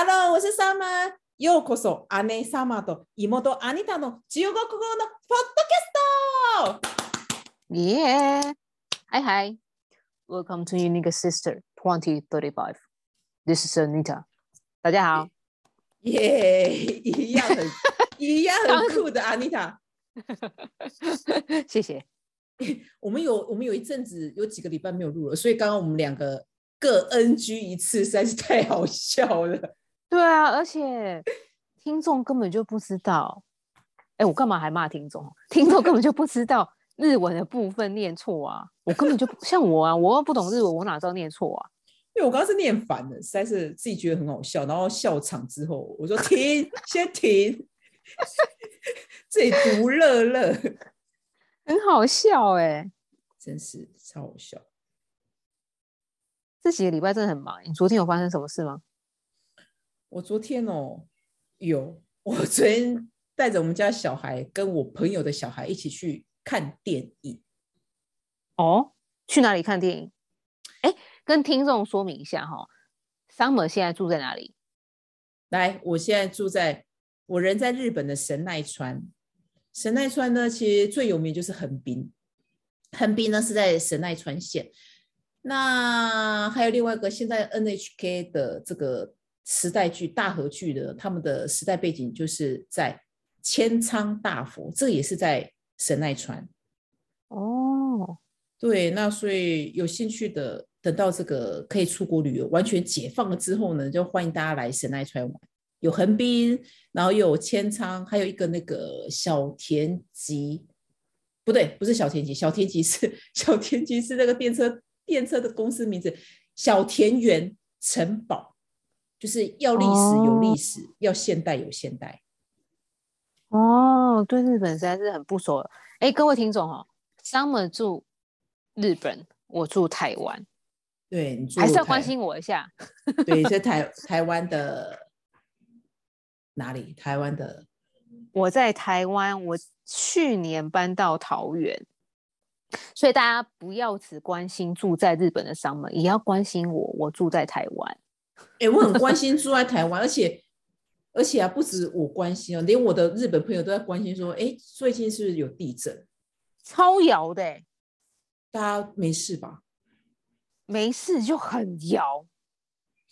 Hello，我是 Summer。ようこそ姉様と妹アニタの中国語のポッドキャスト。Yeah. Hi, hi. Welcome to Unique Sister 2035. This is Anita. 大家好。耶、一样很 一样很酷的 Anita。谢谢。我们有我们有一阵子有几个礼拜没有录了，所以刚刚我们两个各 NG 一次，实在是太好笑了。对啊，而且听众根本就不知道。哎，我干嘛还骂听众？听众根本就不知道日文的部分念错啊！我根本就像我啊，我又不懂日文，我哪知道念错啊？因为我刚刚是念反了，实在是自己觉得很好笑，然后笑场之后，我说停，先停，自己独乐乐，很好笑哎、真是超好笑。这几个礼拜真的很忙。你昨天有发生什么事吗？我昨天哦，有我昨天带着我们家小孩跟我朋友的小孩一起去看电影。哦，去哪里看电影？哎，跟听众说明一下哈，Summer 现在住在哪里？来，我现在住在我人在日本的神奈川。神奈川呢，其实最有名就是横滨，横滨呢是在神奈川县。那还有另外一个，现在 NHK 的这个时代剧大河剧的，他们的时代背景就是在千仓大佛，这也是在神奈川。哦，对，那所以有兴趣的，等到这个可以出国旅游完全解放了之后呢，就欢迎大家来神奈川玩。有横滨，然后有千仓，还有一个那个小田急，不对，不是小田急，小田急是小田急是那个电车电车的公司名字，小田园城堡，就是要历史有历史，要现代有现代。哦，对日本实在是很不熟。哎，各位听众哦，Summer 住日本，我住台湾，对，你住还是要台关心我一下。对，在 台台湾的哪里？台湾的我在台湾，我去年搬到桃园，所以大家不要只关心住在日本的 Summer，也要关心我，我住在台湾。哎、我很关心住在台湾，而且而且啊，不止我关心啊，连我的日本朋友都在关心说，哎，最近是不是有地震？超摇的欸，大家没事吧？没事就很摇。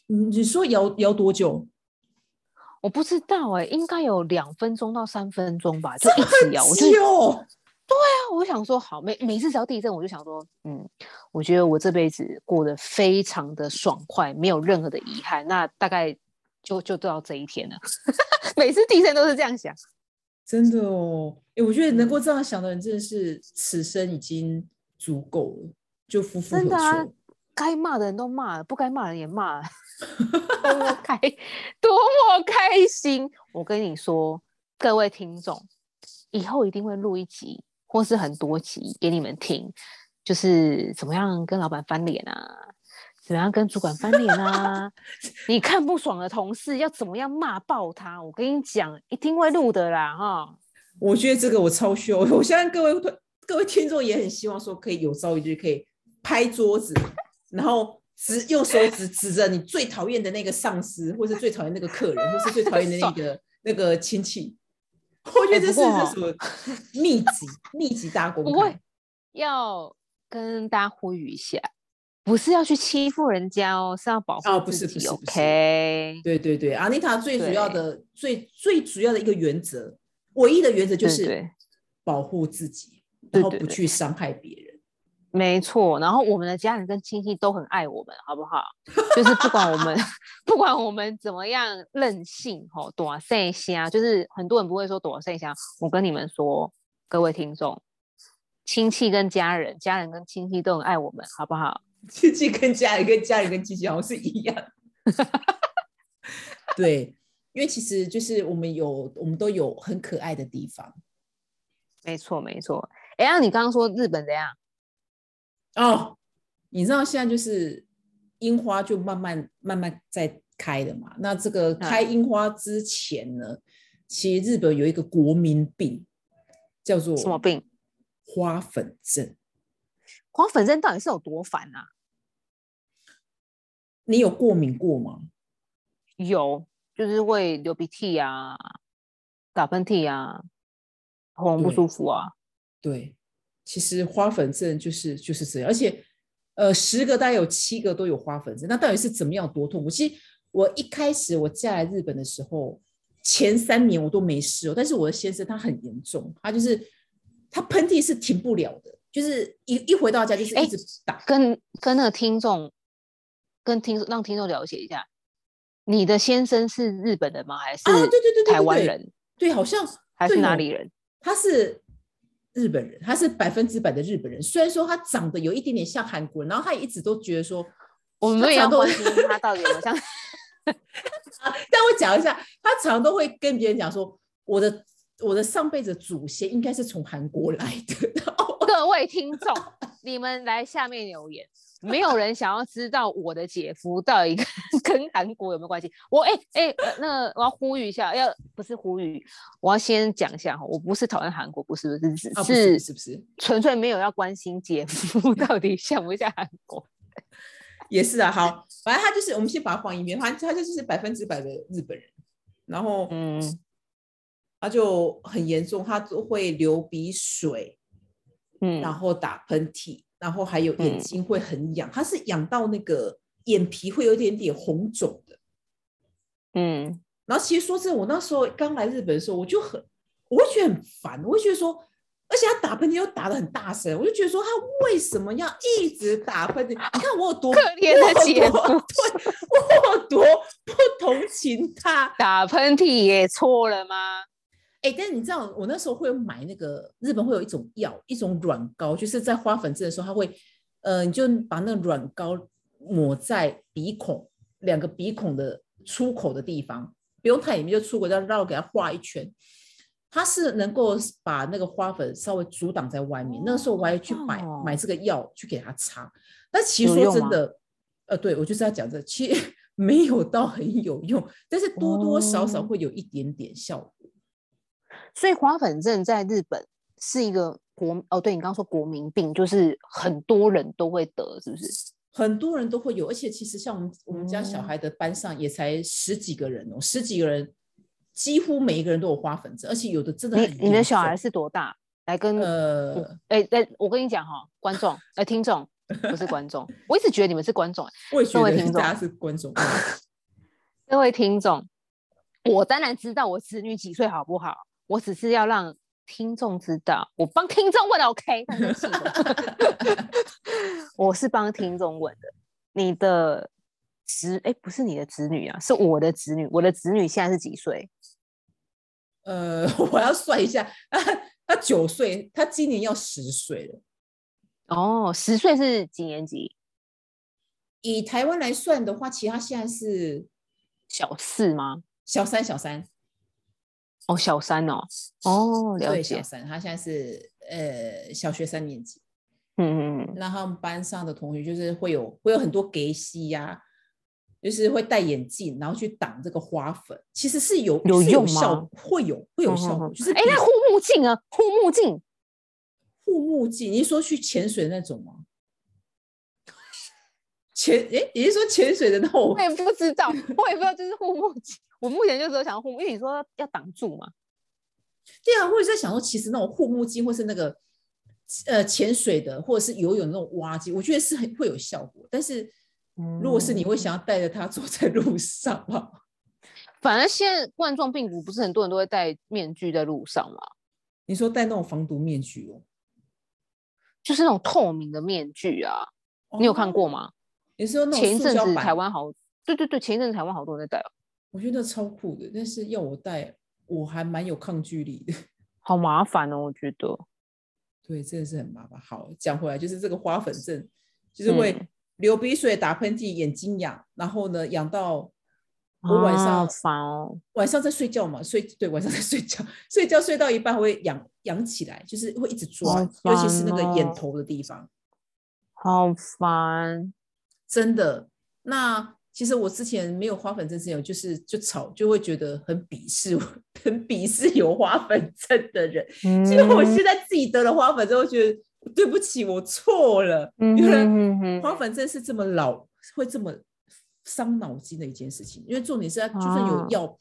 你你说摇摇多久？我不知道哎、应该有两分钟到三分钟吧，就一直摇。我就久，我想说，好，每每次只要地震，我就想说，嗯，我觉得我这辈子过得非常的爽快，没有任何的遗憾。那大概就就到这一天了。每次地震都是这样想。真的哦。哎，我觉得嗯能够这样想的人，真的是此生已经足够了，就夫复何真的啊求？该骂的人都骂了，不该骂的人也骂了，多么开，多么开心！我跟你说，各位听众，以后一定会录一集，或是很多集给你们听，就是怎么样跟老板翻脸啊，怎么样跟主管翻脸啊，你看不爽的同事要怎么样骂爆他？我跟你讲，一定会录的啦，哈。我觉得这个我超需要。我相信各位各位听众也很希望说，可以有朝一日可以拍桌子，然后指用手指指着你最讨厌的那个上司，或是最讨厌那个客人，或是最讨厌的那个那个亲戚。我觉得这是哎不过这什么秘籍秘籍大公不会。要跟大家呼吁一下，不是要去欺负人家哦，是要保护哦不是自己不是不是 OK，对对对，阿妮塔最主要的最最主要的一个原则，唯一的原则就是保护自己，然后不去伤害别人。没错。然后我们的家人跟亲戚都很爱我们，好不好？就是不管我们 不管我们怎么样任性吼，躲剩下，就是很多人不会说躲剩下。我跟你们说，各位听众，亲戚跟家人，家人跟亲戚都很爱我们，好不好？亲戚跟家人跟家人跟亲戚好像是一样。对，因为其实就是我们有，我们都有很可爱的地方没错，没错。哎，那你刚刚说日本怎样？哦。你知道现在就是樱花就慢慢慢慢在开了嘛？那这个开樱花之前呢，其实日本有一个国民病，叫做什么病？花粉症。花粉症到底是有多烦啊？你有过敏过吗？有，就是会流鼻涕啊、打喷嚏啊、喉咙不舒服啊。对，其实花粉症就是就是这样，而且呃，十个大概有七个都有花粉症，那到底是怎么样多痛苦？其实我一开始我嫁来日本的时候，前三年我都没事哦，但是我的先生他很严重，他就是他喷嚏是停不了的，就是一一回到家就是哎一直打。跟跟那个听众，跟听让听众了解一下，你的先生是日本人吗？还是啊，对对对对？台湾人？对，好像还是哪里人？他是日本人，他是百分之百的日本人。虽然说他长得有一点点像韩国人，然后他也一直都觉得说，我们也要关心他到底有没有像 但我讲一下，他常都会跟别人讲说，我的我的上辈子祖先应该是从韩国来的。各位听众，你们来下面留言。没有人想要知道我的姐夫到底跟跟韩国有没有关系。我哎哎、呃那个我要呼吁一下，要不是呼吁，我要先讲一下哈，我不是讨厌韩国，不是不是，是是不是？纯粹没有要关心姐夫 到底像不像韩国。也是啊。好，反正他就是，我们先把他放一边，他他就是百分之百的日本人。然后嗯，他就很严重，他都会流鼻水，嗯然后打喷嚏，然后还有眼嗯睛会很痒，他是痒到那个眼皮会有一点点红肿的。嗯，然后其实说真的，我那时候刚来日本的时候，我就很，我会觉得很烦，我会觉得说，而且他打喷嚏又打的很大声，我就觉得说他为什么要一直打喷嚏？你看我有多可怜的姐多夫对，我有多不同情他。打喷嚏也错了吗？哎，但是你知道，我那时候会买那个日本会有一种药，一种软膏，就是在花粉症的时候，它会，呃，你就把那个软膏抹在鼻孔两个鼻孔的出口的地方，不用太里面，就出口，要绕给它画一圈。它是能够把那个花粉稍微阻挡在外面。那个时候我还去买、哦买这个药去给它擦，但其实说真的，呃，对我就是要讲这，其实 没有到很有用，但是多多少少哦会有一点点效果。所以花粉症在日本是一个国哦，对你刚刚说国民病，就是很多人都会得，是不是？很多人都会有，而且其实像我们我们家小哦孩的班上也才十几个人哦，十几个人，几乎每一个人都有花粉症，而且有的真的你你的小孩是多大？来跟呃，哎哎、我跟你讲哈，观众哎、听众不是观众，我一直觉得你们是观众。我也觉各位听众得大家是观众，各位听众，我当然知道我子女几岁好不好？我只是要让听众知道，我帮听众问 OK。我是帮听众问的，你的子哎、不是你的子女啊，是我的子女。我的子女现在是几岁？呃，我要算一下，他他九岁，他今年要十岁了。哦，十岁是几年级？以台湾来算的话，其实他现在是小四吗？小三，小三，哦，小三哦。哦，了对，解小。三，他现在是呃小学三年级。嗯嗯嗯。那他们班上的同学就是会有会有很多给西呀，就是会戴眼镜，然后去挡这个花粉，其实是有是有用效吗，会有会有嗯效果，就是比那护目镜啊，护目镜。护目镜，你是说去潜水那种吗？潜诶，你是说潜水的那种我？也不知道，我也不知道这是护目镜。我目前就只有想要护目，因为你说要挡住嘛。对啊，或者在想说，其实那种护目镜或是那个呃潜水的，或者是游泳那种蛙镜，我觉得是很会有效果。但是如果是你会嗯想要带着它走在路上吗？反正现在冠状病毒不是很多人都会戴面具在路上吗，你说戴那种防毒面具哦？就是那种透明的面具啊，你有看过哦？吗？你说那种前一阵子台湾好，对对对，前一阵子台湾好多人在戴哦，我觉得超酷的，但是要我戴，我还蛮有抗拒力的。好麻烦哦，我觉得。对，真的是很麻烦。好，讲回来，就是这个花粉症，就是会嗯流鼻水、打喷嚏、眼睛痒，然后呢痒到我晚啊上、好烦哦，晚上在睡觉嘛，睡对晚上在睡觉，睡觉睡到一半会痒痒起来，就是会一直抓，好尤其是那个眼头的地方，好烦。真的。那其实我之前没有花粉症之前，我就是就吵，就会觉得很鄙视我，很鄙视有花粉症的人。结果我嗯现在自己得了花粉症，我觉得对不起，我错了。花粉症是这么老，会这么伤脑筋的一件事情，因为重点是它就算有啊药，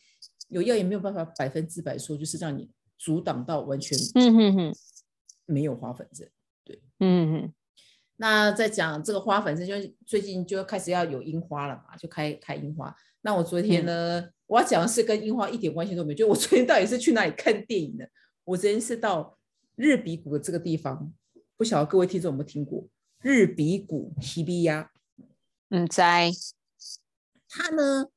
有药也没有办法百分之百说就是让你阻挡到完全嗯哼哼，没有花粉症。对嗯哼，那在讲这个花粉症，就是最近就开始要有樱花了嘛，就开开樱花。那我昨天呢，我要讲的是跟樱花一点关系都没有，就我昨天到底是去哪里看电影的？我昨天是到日比谷的这个地方，不晓得各位听众有没有听过日比谷 Hibiya？嗯，在他呢，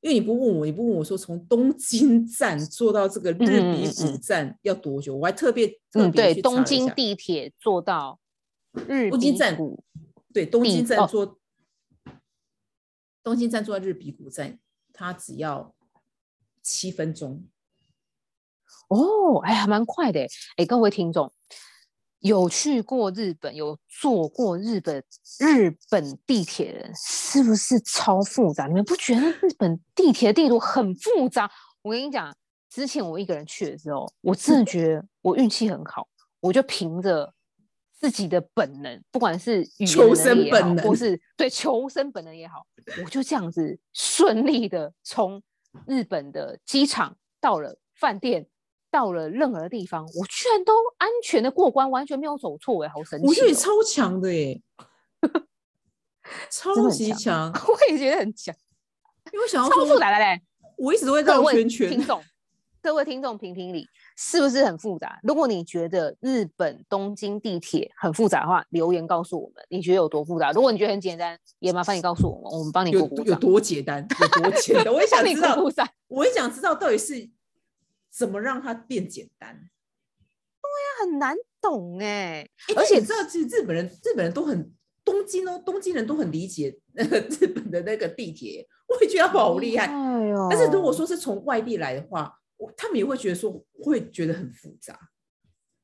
因为你不问我，你不问我说从东京站坐到这个日比谷嗯站要多久，我还特别特嗯对，别去查了一东京地铁坐到东京站谷对，东京站哦坐、东京站坐到日比谷站，它只要七分钟。哦，哎，还蛮快的。哎，各位听众，有去过日本、有坐过日本日本地铁的人，是不是超复杂？你们不觉得日本地铁地图很复杂？我跟你讲，之前我一个人去的时候，我真的觉得我运气很好，我就凭着自己的本能，不管是语求生本能或是对求生本能也好，我就这样子顺利的从日本的机场到了饭店，到了任何的地方，我居然都安全的过关，完全没有走错，哎，好神奇、哦！我觉得你超强的耶，超级强。我也觉得很强，因为我想要超复说，杂的嘞。我一直都会各位绕圈圈听。众，各位听众评评理，是不是很复杂？如果你觉得日本东京地铁很复杂的话，留言告诉我们，你觉得有多复杂？如果你觉得很简单，也麻烦你告诉我们，我们帮你有有鼓鼓掌，多简单，有多简单，我也 想知道鼓，鼓。我也想知道到底是怎么让它变简单。很难懂哎、诶而且但你知道，其实日本人日本人都很东京哦，东京人都很理解那个日本的那个地铁，我也觉得好厉害。哎呦！但是如果说是从外地来的话，我他们也会觉得说会觉得很复杂，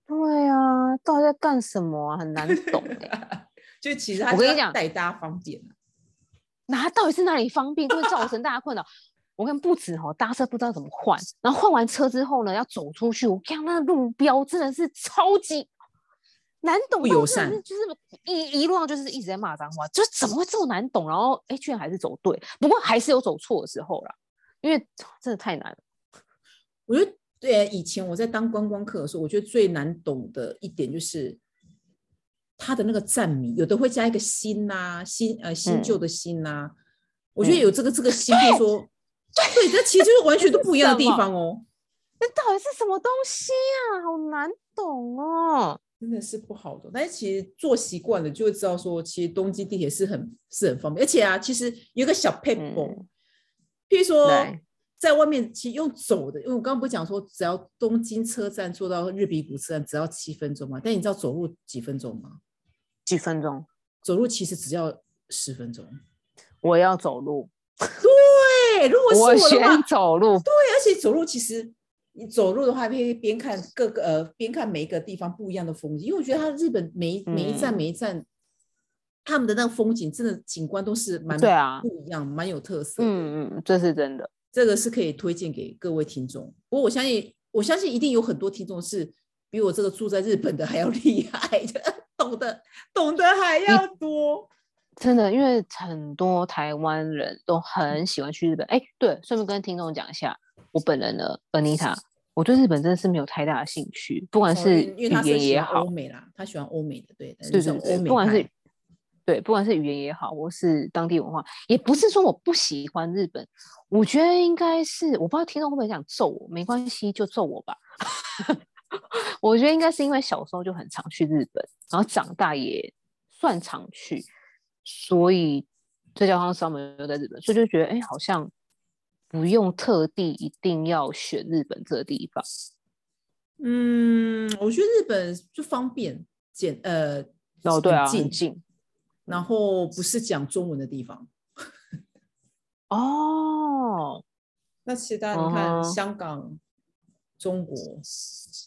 对啊，到底在干什么啊？很难懂哎、就其实他我跟你讲带大家方便啊那到底是哪里方便，会造成大家困扰？我跟不止哦，搭车不知道怎么换，然后换完车之后呢，要走出去，我看那路标真的是超级难懂不友善就是一一路上就是一直在骂脏话，就怎么会这么难懂？然后哎，居然还是走对，不过还是有走错的时候啦，因为真的太难了。我觉得对，以前我在当观光客的时候，我觉得最难懂的一点就是它的那个站名，有的会加一个新呐、新呃新旧的新呐、我觉得嗯有这个这个新，比如说，对，这其实就是完全都不一样的地方哦，那到底是什么东西啊？好难懂哦。真的是不好的。但是其实坐习惯了，就会知道说，其实东京地铁是很是很方便，而且啊，其实有一个小 p a p e 嗯譬如说对，在外面其实用走的，因为我刚刚不是讲说，只要东京车站坐到日比谷车站只要七分钟嘛，但你知道走路几分钟吗？几分钟？走路其实只要十分钟。我要走路，对，如果是我我的话，选走路。对，而且走路其实你走路的话，可以边看各个呃边看每一个地方不一样的风景，因为我觉得它日本每一每一站嗯每一站，他们的那个风景真的景观都是蛮对啊不一样，蛮有特色的。嗯嗯，这是真的。这个是可以推荐给各位听众。不过我相信，我相信一定有很多听众是比我这个住在日本的还要厉害的，懂得懂得还要多。真的，因为很多台湾人都很喜欢去日本。哎，对，顺便跟听众讲一下，我本人呢，Anita，我对日本真的是没有太大的兴趣，不管哦是语言也好欧，美啦，他喜欢欧美的，对，对对对，不管是派对，不管是语言也好，或是当地文化，也不是说我不喜欢日本，我觉得应该是，我不知道听众会不会想揍我，没关系，就揍我吧。我觉得应该是因为小时候就很常去日本，然后长大也算常去，所以再加上上面又在日本，所以就觉得哎，好像不用特地一定要选日本这个地方。嗯，我觉得日本就方便简呃哦，对啊，很近，很近然后不是讲中文的地方。哦，那其他你看香港、中国、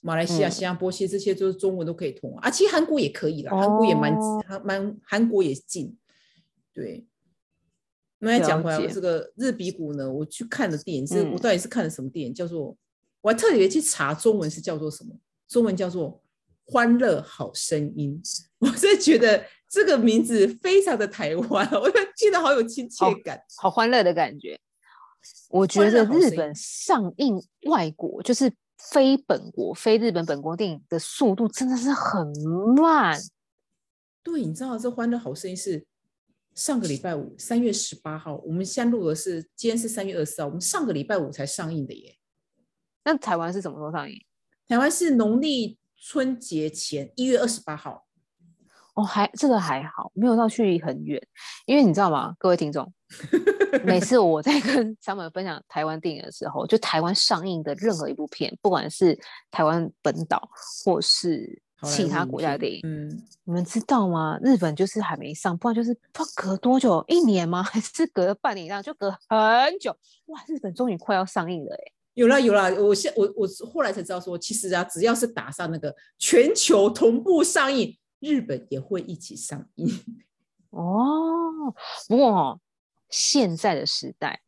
马来西亚、嗯新加坡，其实这些都是中文都可以通啊。啊其实韩国也可以啦，韩国也蛮哦还蛮韩国也近。对，那再讲回来，这个日比谷呢，我去看的电影是，我嗯到底是看了什么电影？叫做我还特别去查中文是叫做什么？中文叫做《欢乐好声音》。我是觉得这个名字非常的台湾，我觉得记得好有亲切感，好欢乐的感觉。我觉得日本上映外国就是非本国、非日本本国电影的速度真的是很慢。对，你知道这《欢乐好声音》是上个礼拜五，三月十八号，我们现在录的是今天是三月二十四号，我们上个礼拜五才上映的耶。那台湾是什么时候上映？台湾是农历春节前一月二十八号。哦，还这个还好，没有到距离很远。因为你知道吗，各位听众，每次我在跟他们分享台湾电影的时候，就台湾上映的任何一部片，不管是台湾本岛或是其他国家的电影，嗯，你们知道吗？日本就是还没上，不然就是不隔多久，一年吗？还是隔了半年？这样就隔很久。哇，日本终于快要上映了，哎，有了有了，我现我我后来才知道说，其实啊，只要是打上那个全球同步上映。日本也会一起上映哦。不过哦，现在的时代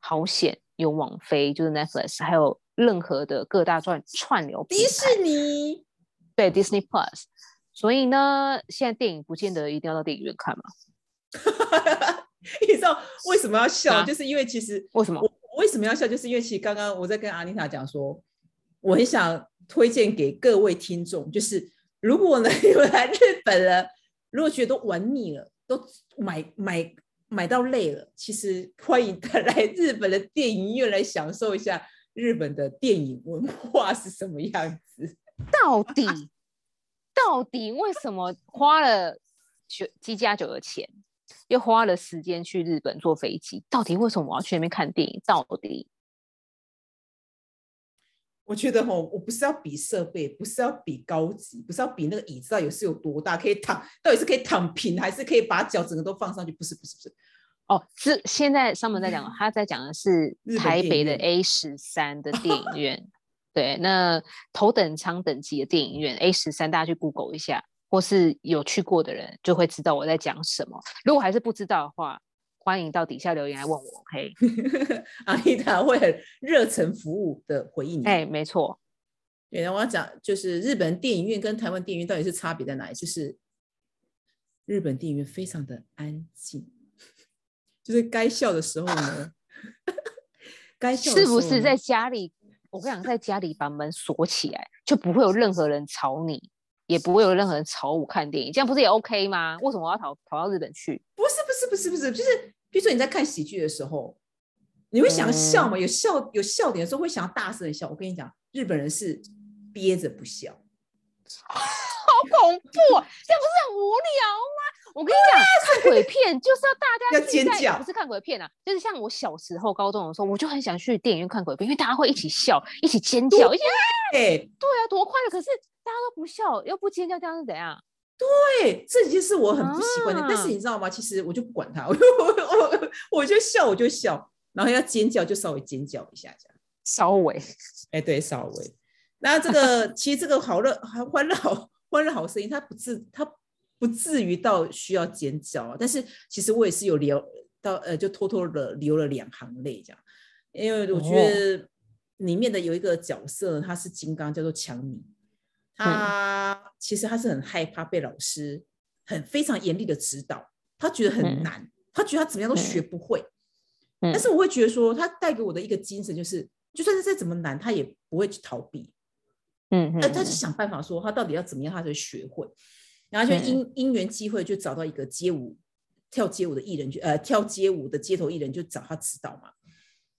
好险，有网飞，就是 Netflix，还有任何的各大串串流迪士尼，对 Disney Plus。所以呢，现在电影不见得一定要到电影院看嘛。你知道为什么要笑？就是因为其实为什么我为什么要笑？就是因为其实刚刚我在跟阿妮塔讲说，我很想推荐给各位听众，就是。如果呢，你们来日本了，如果觉得都玩腻了，都买买买到累了，其实 欢迎来日本的电影院来享受一下日本的电影文化是什么样子。到底到底为什么花了九机加酒的钱，又花了时间去日本坐飞机？到底为什么我要去那边看电影？到底？我觉得吼，我不是要比设备，不是要比高级，不是要比那个椅子到底是有多大，可以躺，到底是可以躺平，还是可以把脚整个都放上去？不是，不是，不是。哦，是现在上面在讲，他在讲的是台北的 A 十三的电影院。对，那头等舱等级的电影院 A 十三，大家去 Google 一下，或是有去过的人就会知道我在讲什么。如果还是不知道的话，欢迎到底下留言来问我，OK？阿丽塔会很热忱服务的回应你。哎，没错。原来，我要讲就是日本电影院跟台湾电影院到底是差别在哪里？就是日本电影院非常的安静，就是该笑的时候呢，该笑是不是在家里？我跟你讲，在家里把门锁起来，就不会有任何人吵你，也不会有任何人吵我看电影，这样不是也 OK 吗？为什么我要逃跑到日本去？不是，不是，不是，不是，就是。比如说你在看喜剧的时候，你会想笑嘛？有笑有笑点的时候会想要大声的笑。我跟你讲，日本人是憋着不笑，好恐怖，这样不是很无聊吗？我跟你讲，看鬼片就是要大家要尖叫，不是看鬼片啊，就是像我小时候高中的时候，我就很想去电影院看鬼片，因为大家会一起笑，一起尖叫，一起哎，对啊，多快乐！可是大家都不笑，又不尖叫，这样是怎样？对，这件事我很不习惯的。但是你知道吗？其实我就不管他，我我我就笑，我就笑，然后要尖叫就稍微尖叫一下，这样稍微，哎，对，稍微。那这个其实这个好乐、欢乐、好欢乐、好声音，它不至，它不至于到需要尖叫。但是其实我也是有流到，呃，就偷偷的流了两行泪，这样，因为我觉得里面的有一个角色，他是金刚，叫做强尼。他其实他是很害怕被老师很非常严厉的指导，他觉得很难，他觉得他怎么样都学不会。但是我会觉得说，他带给我的一个精神就是，就算是再怎么难，他也不会去逃避。嗯嗯，他就想办法说，他到底要怎么样，他才学会。然后就因因缘机会，就找到一个街舞跳街舞的艺人，就呃跳街舞的街头艺人，就找他指导嘛。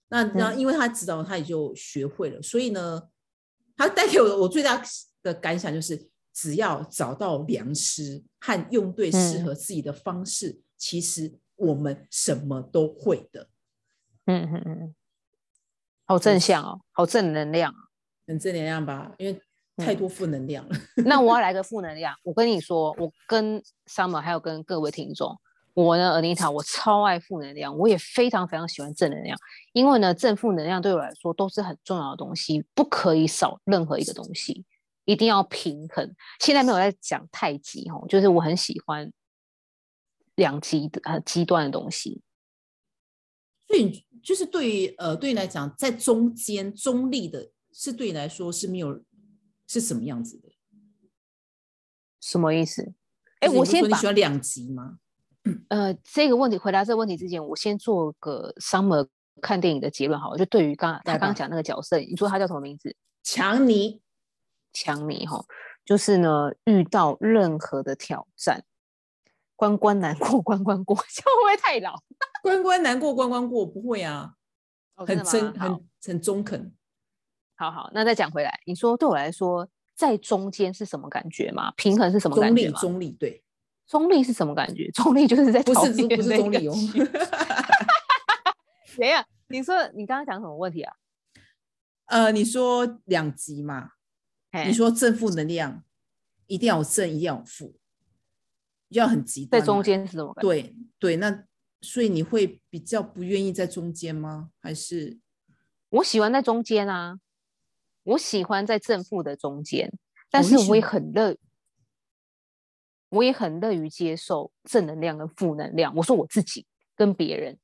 那然后因为他指导，他也就学会了。所以呢，他带给我我最大。的感想就是，只要找到良师和用对适合自己的方式，其实我们什么都会的。嗯嗯嗯，好正向哦，好正能量，很正能量吧？因为太多负能量了。那我要来个负能量。我跟你说，我跟 Summer 还有跟各位听众，我呢，Anita，我超爱负能量，我也非常非常喜欢正能量。因为呢，正负能量对我来说都是很重要的东西，不可以少任何一个东西。一定要平衡。现在没有在讲太极哦，就是我很喜欢两极的呃极端的东西。所以就是对于呃对你来讲，在中间中立的，是对你来说是没有是什么样子的？什么意思？哎，我先你喜欢两极吗？呃这个问题回答这个问题之前，我先做个 summer 看电影的结论好了。就对于刚他来吧刚刚讲那个角色，你说他叫什么名字？强尼，强尼哈，就是呢，遇到任何的挑战，关关难过关关过，会不会太老？关关难过关关过，不会啊，哦很真真的吗好很很中肯。好好，那再讲回来，你说对我来说，在中间是什么感觉嘛？平衡是什么感中立觉？中立，对，中立是什么感觉？中立就是在不讨是不是中立哦。谁呀，你说你刚刚讲什么问题啊？呃，你说两极嘛？嘿你说正负能量一定要有正，一定要有负，要很极端。在中间是什么？对对，那所以你会比较不愿意在中间吗？还是我喜欢在中间啊，我喜欢在正负的中间，但哦是我也很乐，我也很乐于接受正能量跟负能量。我说我自己跟别人，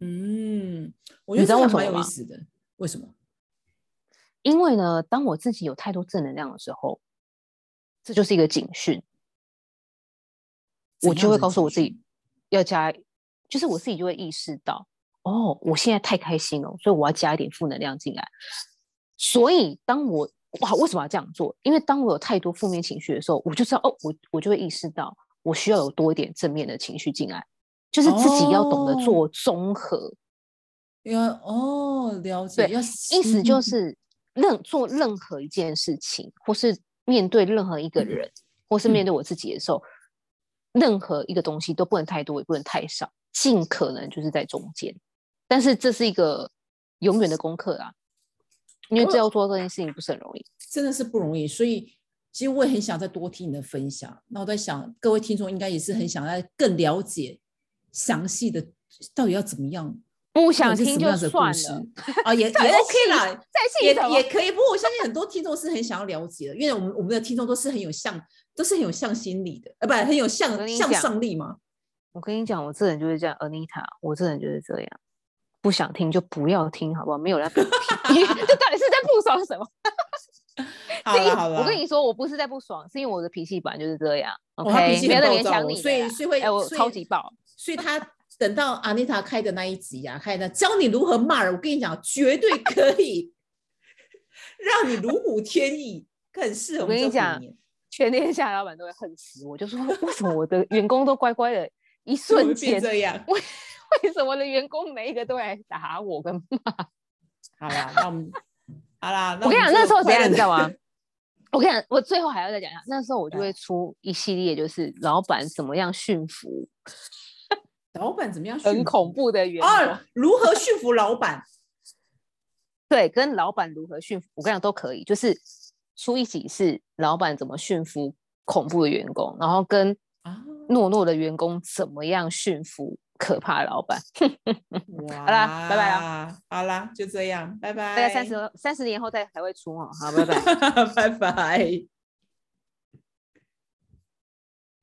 嗯，我你知道觉得这还蛮有为什么吗意思的。为什么？因为呢，当我自己有太多正能量的时候，这就是一个警讯，我就会告诉我自己要加，就是我自己就会意识到，哦，我现在太开心了，所以我要加一点负能量进来。所以当我哇，为什么要这样做？因为当我有太多负面情绪的时候，我就知道哦，我我就会意识到我需要有多一点正面的情绪进来，就是自己要懂得哦做综合。要哦，了解，对要意思就嗯是任做任何一件事情，或是面对任何一个人，或是面对我自己的时候，任何一个东西都不能太多，也不能太少，尽可能就是在中间。但是这是一个永远的功课啊，因为我这要做这件事情不是很容易。真的是不容易，所以其实我也很想再多听你的分享。那我在想，各位听众应该也是很想要更了解详细的到底要怎么样，不想听就算了，啊，也 也 OK 啦，在气也也可以。不过我相信很多听众是很想要了解的，因为我们我们的听众都是很有向，都是很有向心力的，呃，不，很有向向上力嘛。我跟你讲，我这人就是这样，Anita，我这人就是这样，不想听就不要听，好不好？没有人要给我听，这到底是在不爽什么？好了好了，我跟你说，我不是在不爽，是因为我的脾气本来就是这样。哦 OK，他脾气不要再很暴躁哦，勉强你所以所以会哎，我超级爆。所以他等到阿妮塔开的那一集啊，开的教你如何骂人，我跟你讲，绝对可以 让你如虎添翼，很适合我跟你讲全天下老板都会恨死我，就说为什么我的员工都乖乖的，一瞬间，变这样？为为什么我的员工每一个都来打我跟骂？好啦，那我们好啦，我跟你讲，那时候怎样，你知道吗吗？？我跟你讲，我最后还要再讲一下，那时候我就对会出一系列，就是老板怎么样驯服老板怎么样驯？很恐怖的员工，啊！如何驯服老板？对，跟老板如何驯服，我跟你讲都可以，就是出一集是老板怎么驯服恐怖的员工，然后跟啊，懦弱的员工怎么样驯服可怕的老板。好啦拜拜啦，好啦，就这样，拜拜。大概三十三十年后再才会出哦。好，拜拜。拜拜。